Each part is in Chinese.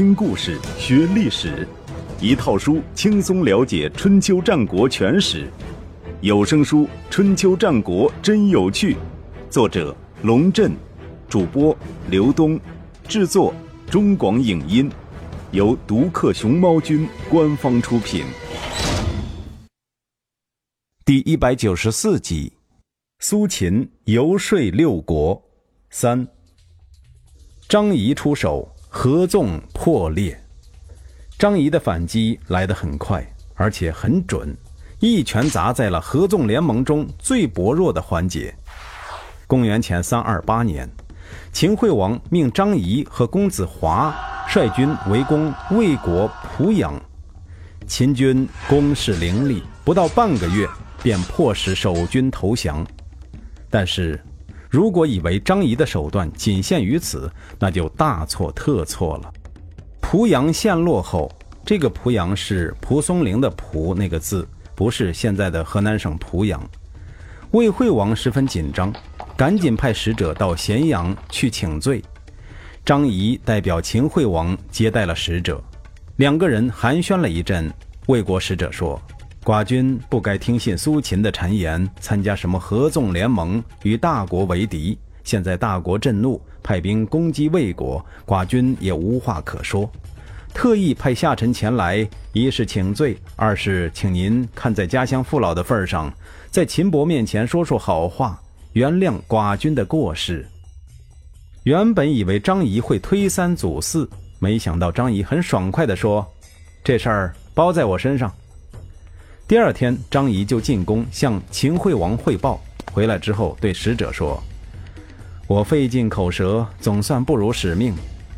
听故事学历史，一套书轻松了解春秋战国全史。有声书《春秋战国真有趣》，作者龙震，主播刘东，制作中广影音，由独克熊猫君官方出品。第一百九十四集：苏秦游说六国三。张仪出手。合纵破裂，张仪的反击来得很快，而且很准，一拳砸在了合纵联盟中最薄弱的环节。公元前三二八年，秦惠王命张仪和公子华率军围攻魏国濮阳，秦军攻势凌厉，不到半个月便迫使守军投降。但是。如果以为张仪的手段仅限于此，那就大错特错了。濮阳陷落后，这个濮阳是蒲松龄的蒲那个字，不是现在的河南省濮阳。魏惠王十分紧张，赶紧派使者到咸阳去请罪。张仪代表秦惠王接待了使者，两个人寒暄了一阵。魏国使者说。寡君不该听信苏秦的谗言，参加什么合纵联盟，与大国为敌。现在大国震怒，派兵攻击魏国，寡君也无话可说。特意派下臣前来，一是请罪，二是请您看在家乡父老的份上，在秦伯面前说说好话，原谅寡君的过失。原本以为张仪会推三阻四，没想到张仪很爽快地说：“这事儿包在我身上。”第二天，张仪就进宫向秦惠王汇报。回来之后，对使者说：“我费尽口舌，总算不辱使命，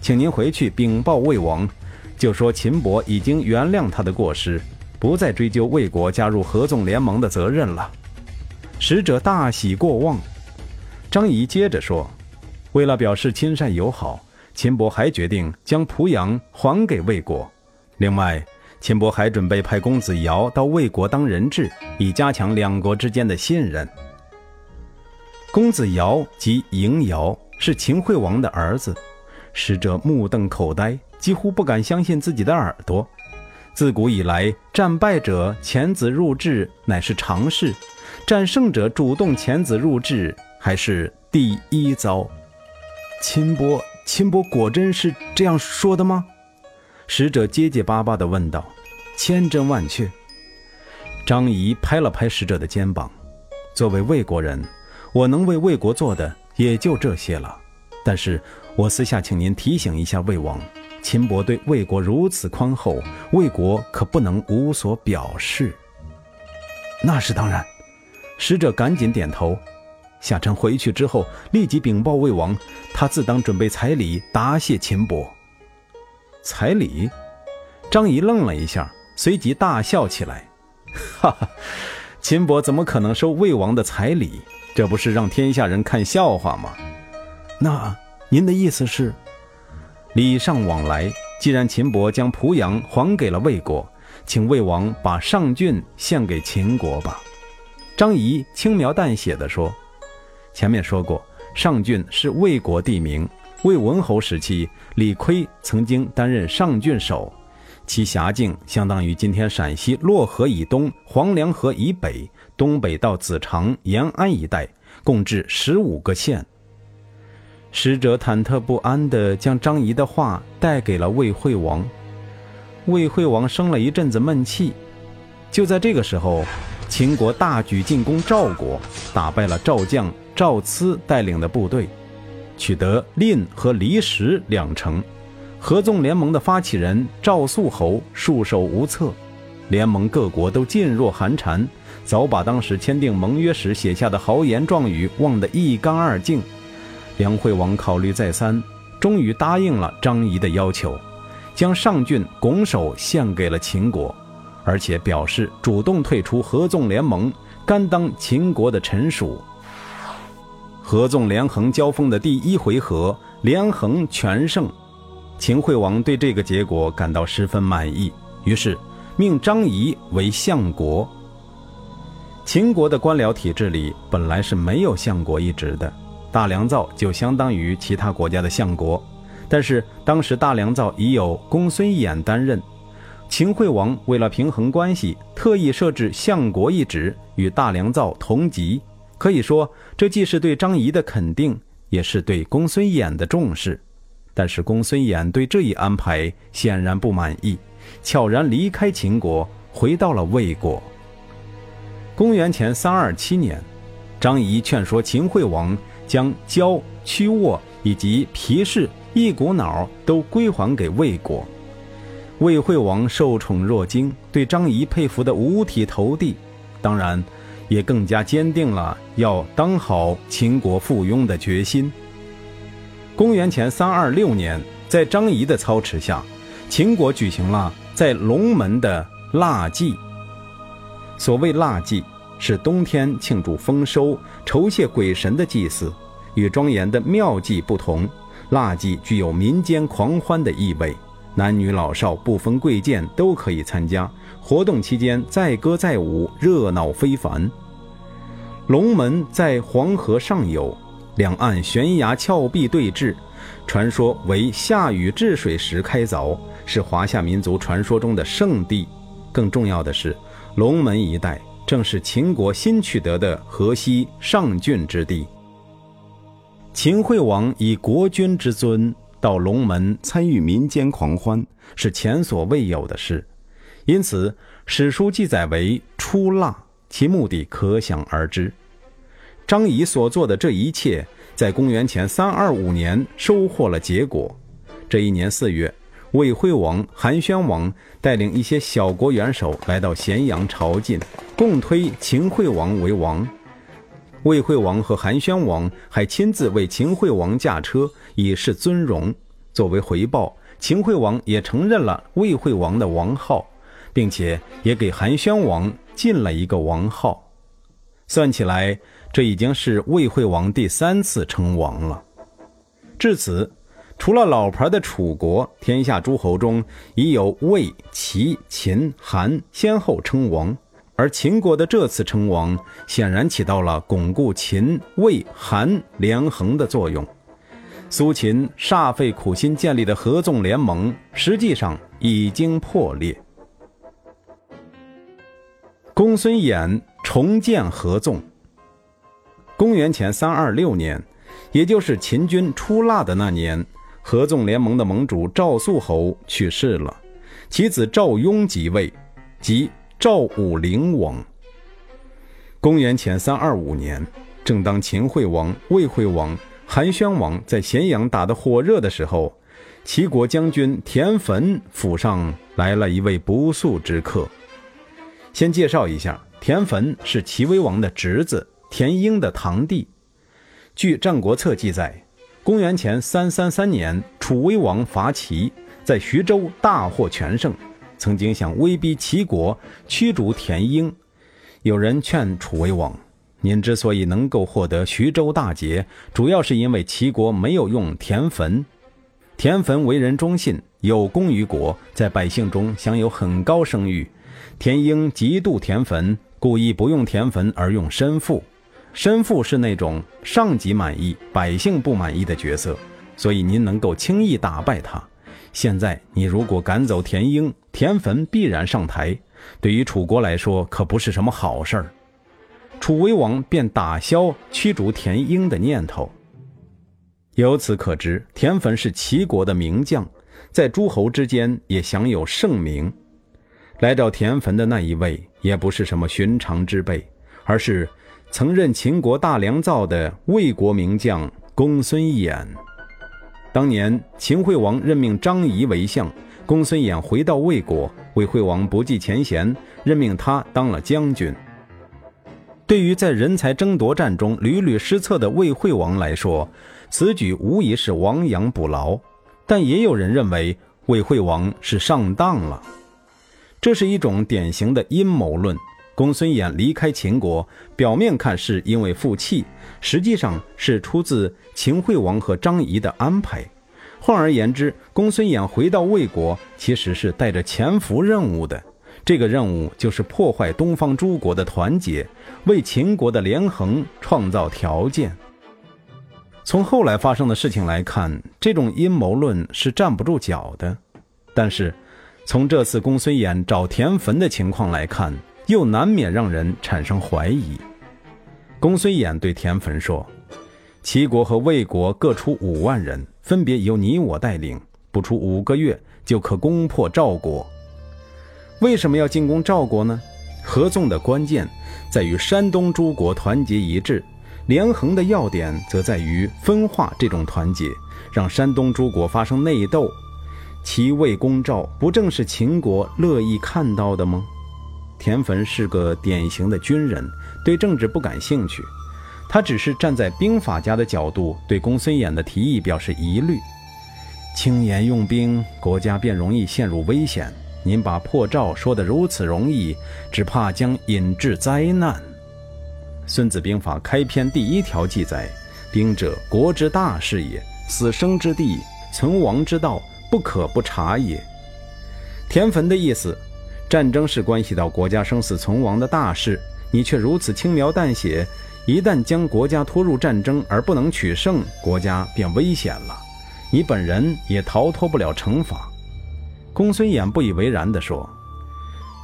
请您回去禀报魏王，就说秦伯已经原谅他的过失，不再追究魏国加入合纵联盟的责任了。”使者大喜过望。张仪接着说：“为了表示亲善友好，秦伯还决定将濮阳还给魏国。另外。”秦伯还准备派公子瑶到魏国当人质，以加强两国之间的信任。公子瑶即嬴瑶，是秦惠王的儿子。使者目瞪口呆，几乎不敢相信自己的耳朵。自古以来，战败者遣子入质乃是常事，战胜者主动遣子入质还是第一遭。秦伯，秦伯果真是这样说的吗？使者结结巴巴地问道：“千真万确。”张仪拍了拍使者的肩膀：“作为魏国人，我能为魏国做的也就这些了。但是我私下请您提醒一下魏王，秦伯对魏国如此宽厚，魏国可不能无所表示。”“那是当然。”使者赶紧点头。下臣回去之后，立即禀报魏王，他自当准备彩礼答谢秦伯。彩礼，张仪愣了一下，随即大笑起来：“哈哈，秦伯怎么可能收魏王的彩礼？这不是让天下人看笑话吗？”那您的意思是，礼尚往来。既然秦伯将濮阳还给了魏国，请魏王把上郡献给秦国吧。”张仪轻描淡写的说：“前面说过，上郡是魏国地名。”魏文侯时期，李悝曾经担任上郡守，其辖境相当于今天陕西洛河以东、黄梁河以北、东北到子长、延安一带，共治十五个县。使者忐忑不安地将张仪的话带给了魏惠王，魏惠王生了一阵子闷气。就在这个时候，秦国大举进攻赵国，打败了赵将赵疵带领的部队。取得蔺和离石两城，合纵联盟的发起人赵肃侯束手无策，联盟各国都噤若寒蝉，早把当时签订盟约时写下的豪言壮语忘得一干二净。梁惠王考虑再三，终于答应了张仪的要求，将上郡拱手献给了秦国，而且表示主动退出合纵联盟，甘当秦国的臣属。合纵连横交锋的第一回合，连横全胜，秦惠王对这个结果感到十分满意，于是命张仪为相国。秦国的官僚体制里本来是没有相国一职的，大良造就相当于其他国家的相国，但是当时大良造已有公孙衍担任，秦惠王为了平衡关系，特意设置相国一职，与大良造同级。可以说，这既是对张仪的肯定，也是对公孙衍的重视。但是公孙衍对这一安排显然不满意，悄然离开秦国，回到了魏国。公元前三二七年，张仪劝说秦惠王将交、曲沃以及皮氏一股脑都归还给魏国。魏惠王受宠若惊，对张仪佩服得五体投地，当然，也更加坚定了要当好秦国附庸的决心。公元前三二六年，在张仪的操持下，秦国举行了在龙门的腊祭。所谓腊祭，是冬天庆祝丰收、酬谢鬼神的祭祀，与庄严的庙祭不同。腊祭具有民间狂欢的意味，男女老少不分贵贱都可以参加。活动期间载歌载舞，热闹非凡。龙门在黄河上游。两岸悬崖峭壁对峙，传说为夏禹治水时开凿，是华夏民族传说中的圣地。更重要的是，龙门一带正是秦国新取得的河西上郡之地。秦惠王以国君之尊到龙门参与民间狂欢，是前所未有的事，因此史书记载为出腊，其目的可想而知。张仪所做的这一切，在公元前三二五年收获了结果。这一年四月，魏惠王、韩宣王带领一些小国元首来到咸阳朝觐，共推秦惠王为王。魏惠王和韩宣王还亲自为秦惠王驾车，以示尊荣。作为回报，秦惠王也承认了魏惠王的王号，并且也给韩宣王进了一个王号。算起来，这已经是魏惠王第三次称王了。至此，除了老牌的楚国，天下诸侯中已有魏、齐、秦、韩先后称王，而秦国的这次称王，显然起到了巩固秦、魏、韩连横的作用。苏秦煞费苦心建立的合纵联盟，实际上已经破裂。公孙衍。重建合纵。公元前三二六年，也就是秦军出腊的那年，合纵联盟的盟主赵肃侯去世了，其子赵雍即位，即赵武灵王。公元前三二五年，正当秦惠王、魏惠王、韩宣王在咸阳打得火热的时候，齐国将军田汾府上来了一位不速之客。先介绍一下。田汾是齐威王的侄子，田婴的堂弟。据《战国策》记载，公元前三三三年，楚威王伐齐，在徐州大获全胜，曾经想威逼齐国驱逐田婴。有人劝楚威王：“您之所以能够获得徐州大捷，主要是因为齐国没有用田汾。田汾为人忠信，有功于国，在百姓中享有很高声誉。田婴嫉妒田汾。”故意不用田汾而用申父，申父是那种上级满意、百姓不满意的角色，所以您能够轻易打败他。现在你如果赶走田婴，田汾必然上台，对于楚国来说可不是什么好事儿。楚威王便打消驱逐田婴的念头。由此可知，田汾是齐国的名将，在诸侯之间也享有盛名。来找田汾的那一位，也不是什么寻常之辈，而是曾任秦国大良造的魏国名将公孙衍。当年秦惠王任命张仪为相，公孙衍回到魏国，魏惠王不计前嫌，任命他当了将军。对于在人才争夺战中屡屡失策的魏惠王来说，此举无疑是亡羊补牢。但也有人认为魏惠王是上当了。这是一种典型的阴谋论。公孙衍离开秦国，表面看是因为负气，实际上是出自秦惠王和张仪的安排。换而言之，公孙衍回到魏国，其实是带着潜伏任务的。这个任务就是破坏东方诸国的团结，为秦国的连横创造条件。从后来发生的事情来看，这种阴谋论是站不住脚的。但是，从这次公孙衍找田汾的情况来看，又难免让人产生怀疑。公孙衍对田汾说：“齐国和魏国各出五万人，分别由你我带领，不出五个月就可攻破赵国。为什么要进攻赵国呢？合纵的关键在于山东诸国团结一致。”连横的要点则在于分化这种团结，让山东诸国发生内斗。齐魏攻赵，不正是秦国乐意看到的吗？田汾是个典型的军人，对政治不感兴趣。他只是站在兵法家的角度，对公孙衍的提议表示疑虑。轻言用兵，国家便容易陷入危险。您把破赵说得如此容易，只怕将引致灾难。《孙子兵法》开篇第一条记载：“兵者，国之大事也，死生之地，存亡之道，不可不察也。”田汾的意思，战争是关系到国家生死存亡的大事，你却如此轻描淡写，一旦将国家拖入战争而不能取胜，国家便危险了，你本人也逃脱不了惩罚。公孙衍不以为然地说：“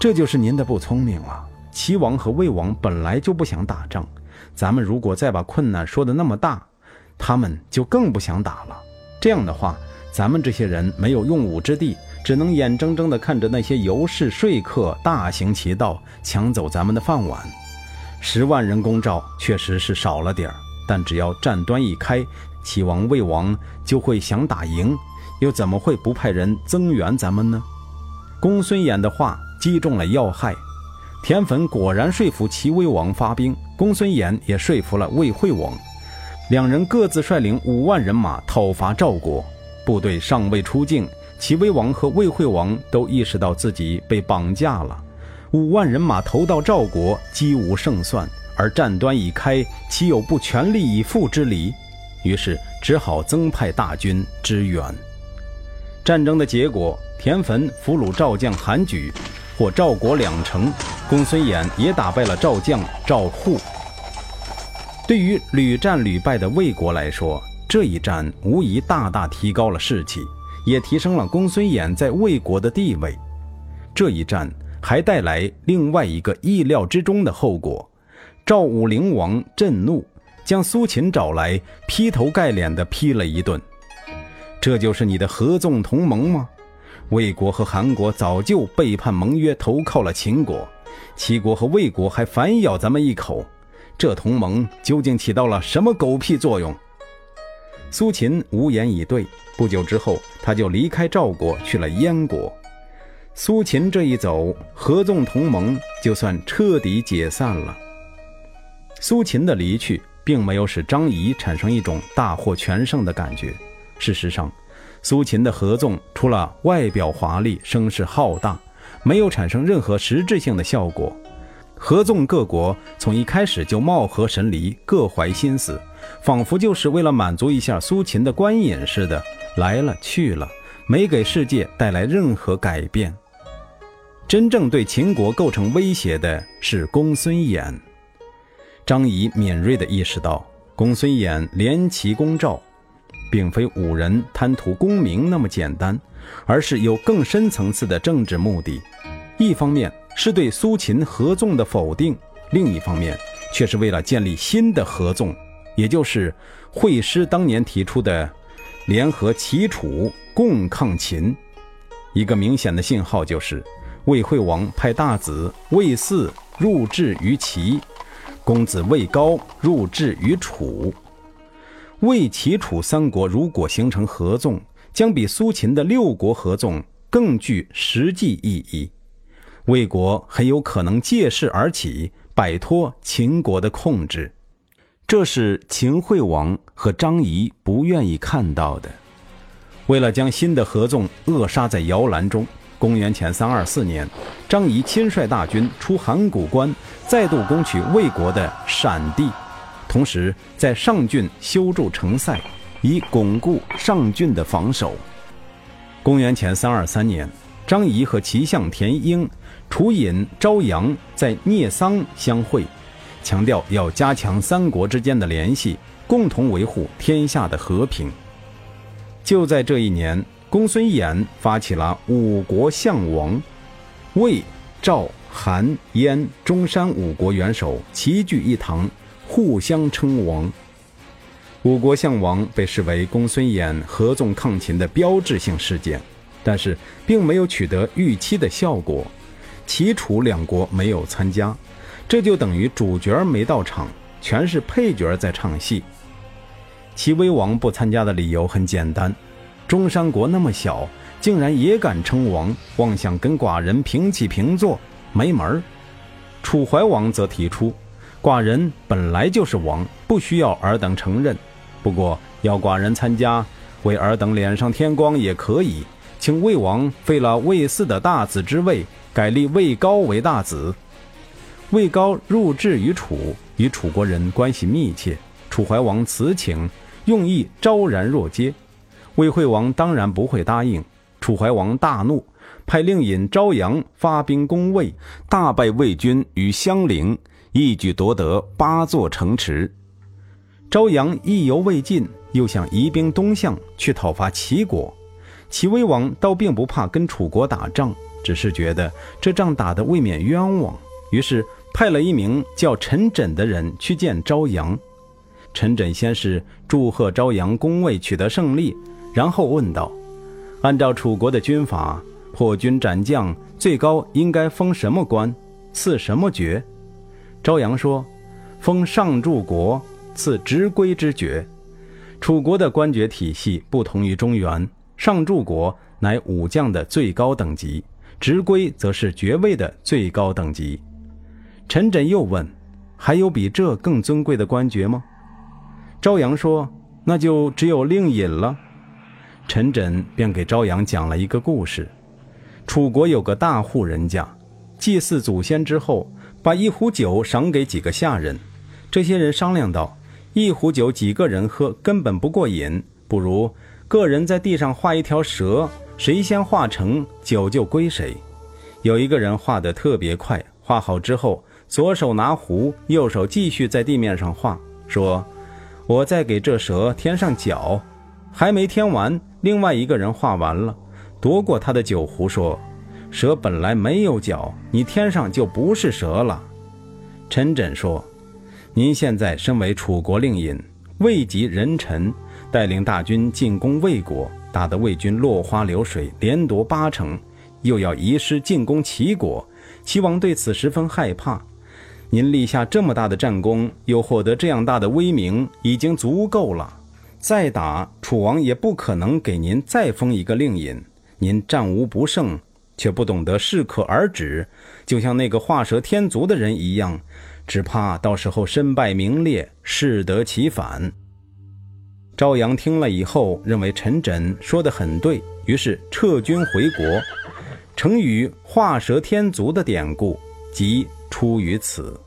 这就是您的不聪明了。”齐王和魏王本来就不想打仗，咱们如果再把困难说的那么大，他们就更不想打了。这样的话，咱们这些人没有用武之地，只能眼睁睁地看着那些游士说客大行其道，抢走咱们的饭碗。十万人攻赵确实是少了点儿，但只要战端一开，齐王、魏王就会想打赢，又怎么会不派人增援咱们呢？公孙衍的话击中了要害。田汾果然说服齐威王发兵，公孙衍也说服了魏惠王，两人各自率领五万人马讨伐赵国。部队尚未出境，齐威王和魏惠王都意识到自己被绑架了。五万人马投到赵国，几无胜算，而战端已开，岂有不全力以赴之理？于是只好增派大军支援。战争的结果，田汾俘虏赵将韩举。获赵国两城，公孙衍也打败了赵将赵护。对于屡战屡败的魏国来说，这一战无疑大大提高了士气，也提升了公孙衍在魏国的地位。这一战还带来另外一个意料之中的后果：赵武灵王震怒，将苏秦找来，劈头盖脸地批了一顿。这就是你的合纵同盟吗？魏国和韩国早就背叛盟约，投靠了秦国；齐国和魏国还反咬咱们一口，这同盟究竟起到了什么狗屁作用？苏秦无言以对。不久之后，他就离开赵国，去了燕国。苏秦这一走，合纵同盟就算彻底解散了。苏秦的离去，并没有使张仪产生一种大获全胜的感觉。事实上，苏秦的合纵除了外表华丽、声势浩大，没有产生任何实质性的效果。合纵各国从一开始就貌合神离，各怀心思，仿佛就是为了满足一下苏秦的官瘾似的，来了去了，没给世界带来任何改变。真正对秦国构成威胁的是公孙衍。张仪敏锐地意识到，公孙衍连齐攻赵。并非五人贪图功名那么简单，而是有更深层次的政治目的。一方面是对苏秦合纵的否定，另一方面却是为了建立新的合纵，也就是惠师当年提出的联合齐楚共抗秦。一个明显的信号就是，魏惠王派大子魏嗣入质于齐，公子魏高入质于楚。魏、齐、楚三国如果形成合纵，将比苏秦的六国合纵更具实际意义。魏国很有可能借势而起，摆脱秦国的控制。这是秦惠王和张仪不愿意看到的。为了将新的合纵扼杀在摇篮中，公元前三二四年，张仪亲率大军出函谷关，再度攻取魏国的陕地。同时，在上郡修筑城塞，以巩固上郡的防守。公元前三二三年，张仪和齐相田婴、楚隐、昭阳在聂桑相会，强调要加强三国之间的联系，共同维护天下的和平。就在这一年，公孙衍发起了五国相王，魏、赵、韩、燕、中山五国元首齐聚一堂，互相称王。五国相王被视为公孙衍合纵抗秦的标志性事件，但是并没有取得预期的效果。齐楚两国没有参加，这就等于主角没到场，全是配角在唱戏。齐威王不参加的理由很简单：中山国那么小，竟然也敢称王，妄想跟寡人平起平坐，没门儿。楚怀王则提出，寡人本来就是王，不需要尔等承认。不过要寡人参加，为尔等脸上添光也可以，请魏王废了魏嗣的大子之位，改立魏高为大子。魏高入质于楚，与楚国人关系密切。楚怀王辞请，用意昭然若揭。魏惠王当然不会答应。楚怀王大怒，派令尹昭阳发兵攻魏，大败魏军于襄陵，一举夺得八座城池。昭阳意犹未尽，又想移兵东向去讨伐齐国。齐威王倒并不怕跟楚国打仗，只是觉得这仗打得未免冤枉，于是派了一名叫陈轸的人去见昭阳。陈轸先是祝贺昭阳攻魏取得胜利，然后问道：“按照楚国的军法，破军斩将，最高应该封什么官，赐什么爵？”昭阳说：“封上柱国。”赐执圭之爵。楚国的官爵体系不同于中原，上柱国乃武将的最高等级，执圭则是爵位的最高等级。陈轸又问：“还有比这更尊贵的官爵吗？”朝阳说：“那就只有令尹了。”陈轸便给朝阳讲了一个故事：楚国有个大户人家，祭祀祖先之后，把一壶酒赏给几个下人。这些人商量道。一壶酒几个人喝根本不过瘾，不如个人在地上画一条蛇，谁先画成酒就归谁。有一个人画得特别快，画好之后，左手拿壶，右手继续在地面上画，说：“我再给这蛇添上脚。”还没添完，另外一个人画完了，夺过他的酒壶，说：“蛇本来没有脚，你添上就不是蛇了。”陈轸说。您现在身为楚国令尹，位极人臣，带领大军进攻魏国，打得魏军落花流水，连夺八城，又要移师进攻齐国，齐王对此十分害怕。您立下这么大的战功，又获得这样大的威名，已经足够了。再打，楚王也不可能给您再封一个令尹。您战无不胜，却不懂得适可而止，就像那个画蛇添足的人一样。只怕到时候身败名裂，适得其反。朝阳听了以后，认为陈轸说得很对，于是撤军回国。成语“画蛇添足”的典故即出于此。